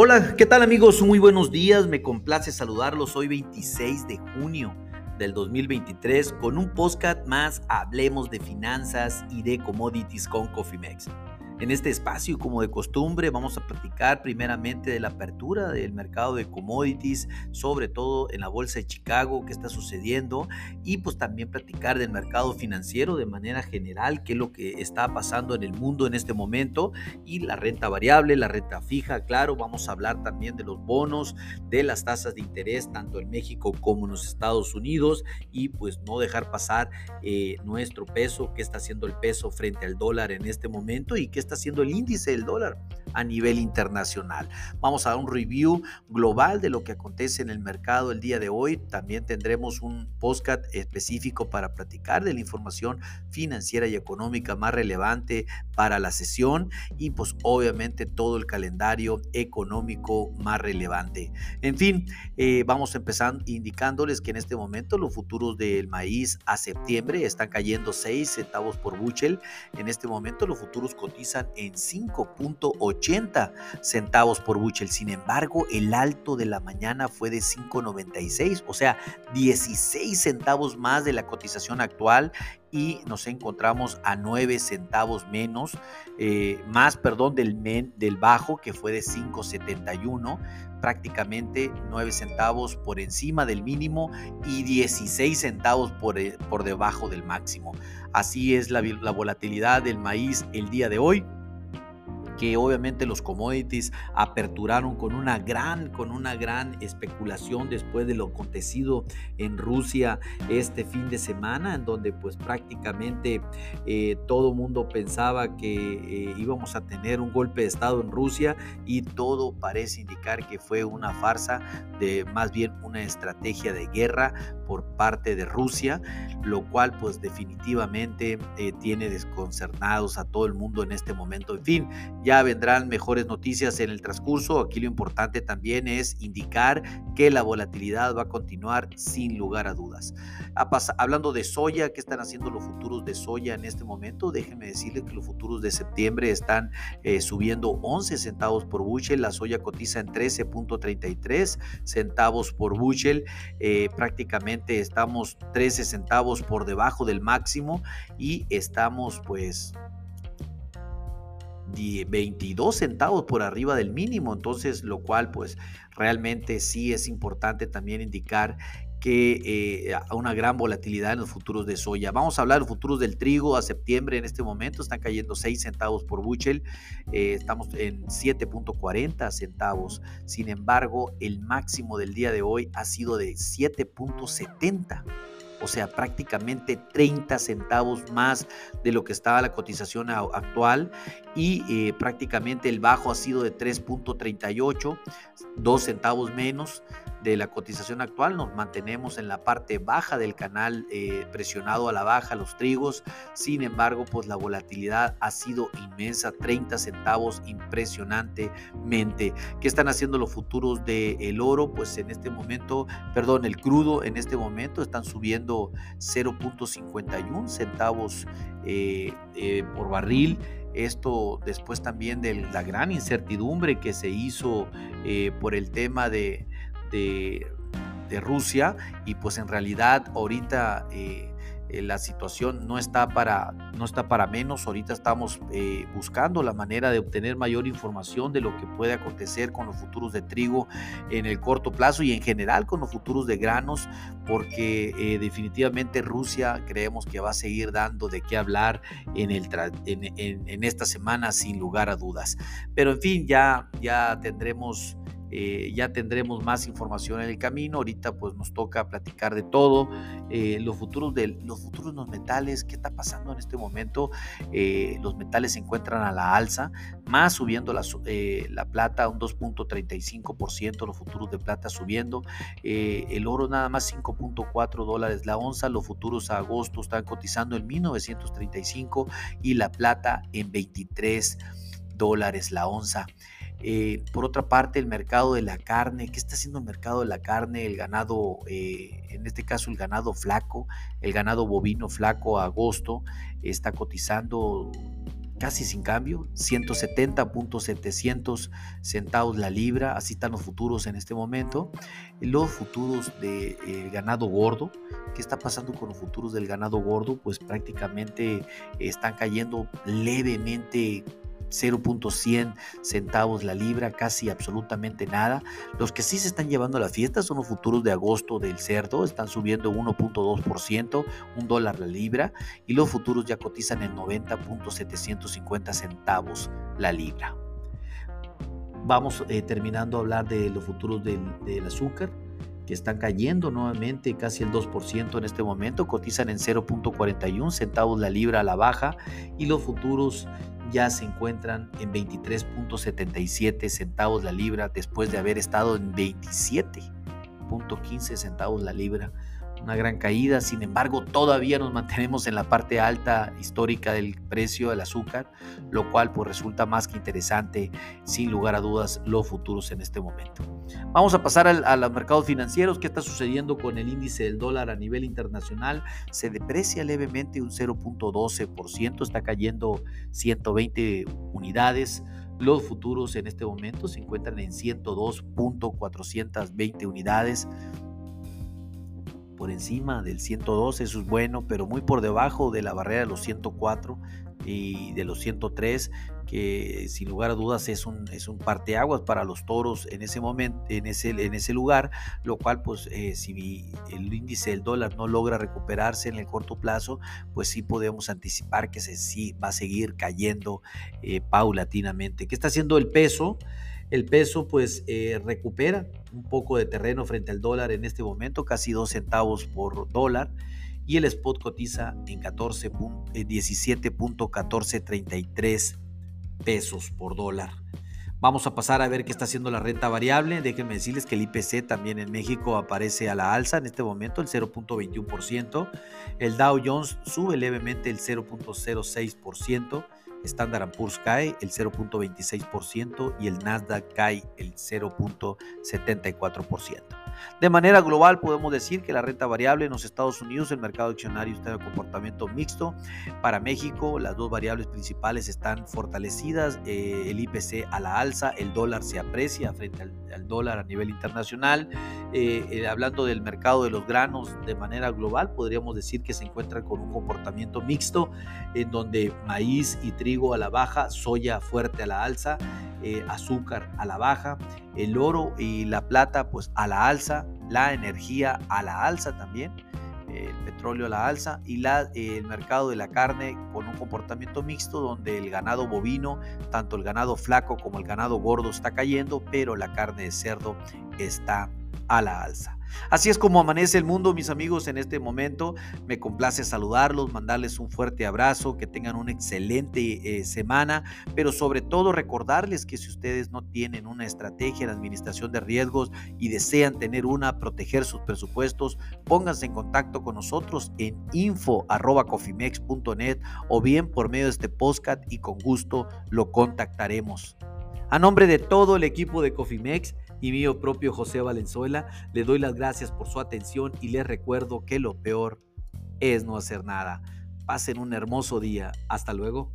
Hola, ¿qué tal amigos? Muy buenos días, me complace saludarlos hoy 26 de junio del 2023 con un podcast más Hablemos de finanzas y de commodities con Cofimex. En este espacio, como de costumbre, vamos a platicar primeramente de la apertura del mercado de commodities, sobre todo en la bolsa de Chicago, qué está sucediendo, y pues también platicar del mercado financiero de manera general, qué es lo que está pasando en el mundo en este momento, y la renta variable, la renta fija, claro, vamos a hablar también de los bonos, de las tasas de interés, tanto en México como en los Estados Unidos, y pues no dejar pasar eh, nuestro peso, qué está haciendo el peso frente al dólar en este momento y qué está haciendo el índice del dólar a nivel internacional. Vamos a dar un review global de lo que acontece en el mercado el día de hoy. También tendremos un podcast específico para platicar de la información financiera y económica más relevante para la sesión y pues obviamente todo el calendario económico más relevante. En fin, eh, vamos empezando indicándoles que en este momento los futuros del maíz a septiembre están cayendo 6 centavos por buchel. En este momento los futuros cotizan en 5.80 centavos por buchel. Sin embargo, el alto de la mañana fue de 5.96, o sea, 16 centavos más de la cotización actual y nos encontramos a 9 centavos menos, eh, más, perdón, del, men, del bajo que fue de 5.71, prácticamente 9 centavos por encima del mínimo y 16 centavos por, eh, por debajo del máximo. Así es la volatilidad del maíz el día de hoy que obviamente los commodities aperturaron con una gran, con una gran especulación después de lo acontecido en Rusia este fin de semana, en donde pues prácticamente eh, todo mundo pensaba que eh, íbamos a tener un golpe de Estado en Rusia y todo parece indicar que fue una farsa de más bien una estrategia de guerra por parte de Rusia, lo cual pues definitivamente eh, tiene desconcernados a todo el mundo en este momento. En fin, ya vendrán mejores noticias en el transcurso. Aquí lo importante también es indicar que la volatilidad va a continuar sin lugar a dudas. Hablando de soya, ¿qué están haciendo los futuros de soya en este momento? Déjenme decirles que los futuros de septiembre están eh, subiendo 11 centavos por bushel. La soya cotiza en 13.33 centavos por bushel. Eh, prácticamente estamos 13 centavos por debajo del máximo y estamos pues 22 centavos por arriba del mínimo, entonces lo cual pues realmente sí es importante también indicar que eh, una gran volatilidad en los futuros de soya. Vamos a hablar de los futuros del trigo a septiembre en este momento, están cayendo 6 centavos por buchel, eh, estamos en 7.40 centavos, sin embargo el máximo del día de hoy ha sido de 7.70 o sea, prácticamente 30 centavos más de lo que estaba la cotización actual y eh, prácticamente el bajo ha sido de 3.38, 2 centavos menos de la cotización actual. Nos mantenemos en la parte baja del canal eh, presionado a la baja los trigos. Sin embargo, pues la volatilidad ha sido inmensa, 30 centavos impresionantemente. ¿Qué están haciendo los futuros del oro? Pues en este momento, perdón, el crudo en este momento están subiendo 0.51 centavos eh, eh, por barril. Esto después también de la gran incertidumbre que se hizo por el tema de, de, Rusia y pues en realidad ahorita eh, eh, la situación no está para no está para menos. Ahorita estamos eh, buscando la manera de obtener mayor información de lo que puede acontecer con los futuros de trigo en el corto plazo y en general con los futuros de granos porque definitivamente Rusia creemos que va a seguir dando de qué hablar en, en esta semana sin lugar a dudas. Pero en fin ya ya tendremos eh, ya tendremos más información en el camino. Ahorita pues nos toca platicar de todo. Eh, los, futuros de, los futuros los metales, ¿qué está pasando en este momento? Eh, los metales se encuentran a la alza, más subiendo la, la plata un 2.35%, los futuros de plata subiendo. el oro nada más 5.4 dólares la onza. Los futuros a agosto están cotizando en 1935 y la plata en 23 dólares la onza. Eh, por otra parte, el mercado de la carne, ¿qué está haciendo el mercado de la carne? El ganado, eh, en este caso el ganado flaco, el ganado bovino flaco a agosto está cotizando casi sin cambio, 170.700 centavos la libra, así están los futuros en este momento. Los futuros del de, ganado gordo, ¿qué está pasando con los futuros del ganado gordo? Pues prácticamente están cayendo levemente 0.100 centavos la libra, casi absolutamente nada. Los que sí se están llevando a la fiesta son los futuros de agosto del cerdo, están subiendo 1.2%, un dólar la libra, y los futuros ya cotizan en 90.750 centavos la libra. Vamos eh, terminando a hablar de los futuros del, del azúcar que están cayendo nuevamente casi el 2% en este momento, cotizan en 0.41 centavos la libra a la baja y los futuros ya se encuentran en 23.77 centavos la libra después de haber estado en 27.15 centavos la libra una gran caída, sin embargo todavía nos mantenemos en la parte alta histórica del precio del azúcar, lo cual pues resulta más que interesante sin lugar a dudas los futuros en este momento. Vamos a pasar a los mercados financieros, ¿qué está sucediendo con el índice del dólar a nivel internacional? Se deprecia levemente un 0.12%, está cayendo 120 unidades. Los futuros en este momento se encuentran en 102.420 unidades por encima del 102, eso es bueno, pero muy por debajo de la barrera de los 104 y de los 103, que sin lugar a dudas es un, es un parteaguas para los toros en ese momento, en ese, en ese lugar, lo cual pues eh, si el índice del dólar no logra recuperarse en el corto plazo, pues sí podemos anticipar que se, sí va a seguir cayendo eh, paulatinamente. ¿Qué está haciendo el peso? El peso pues eh, recupera un poco de terreno frente al dólar en este momento, casi 2 centavos por dólar. Y el spot cotiza en 17.1433 eh, pesos por dólar. Vamos a pasar a ver qué está haciendo la renta variable. Déjenme decirles que el IPC también en México aparece a la alza en este momento, el 0.21%. El Dow Jones sube levemente el 0.06%. Standard Poor's cae el 0.26% y el Nasdaq cae el 0.74%. De manera global podemos decir que la renta variable en los Estados Unidos, el mercado accionario está en comportamiento mixto. Para México, las dos variables principales están fortalecidas, eh, el IPC a la alza, el dólar se aprecia frente al, dólar a nivel internacional. Eh, eh, hablando del mercado de los granos de manera global, podríamos decir que se encuentran con un comportamiento mixto, en donde maíz y trigo a la baja, soya fuerte a la alza, azúcar a la baja, el oro y la plata pues a la alza, la energía a la alza también, el petróleo a la alza y el mercado de la carne con un comportamiento mixto donde el ganado bovino, tanto el ganado flaco como el ganado gordo está cayendo, pero la carne de cerdo está a la alza. Así es como amanece el mundo, mis amigos, en este momento. Me complace saludarlos, mandarles un fuerte abrazo, que tengan una excelente eh, semana, pero sobre todo recordarles que si ustedes no tienen una estrategia en administración de riesgos y desean tener una, proteger sus presupuestos, pónganse en contacto con nosotros en info.cofimex.net o bien por medio de este podcast y con gusto lo contactaremos. A nombre de todo el equipo de Cofimex, y mío propio José Valenzuela, le doy las gracias por su atención y les recuerdo que lo peor es no hacer nada. Pasen un hermoso día. Hasta luego.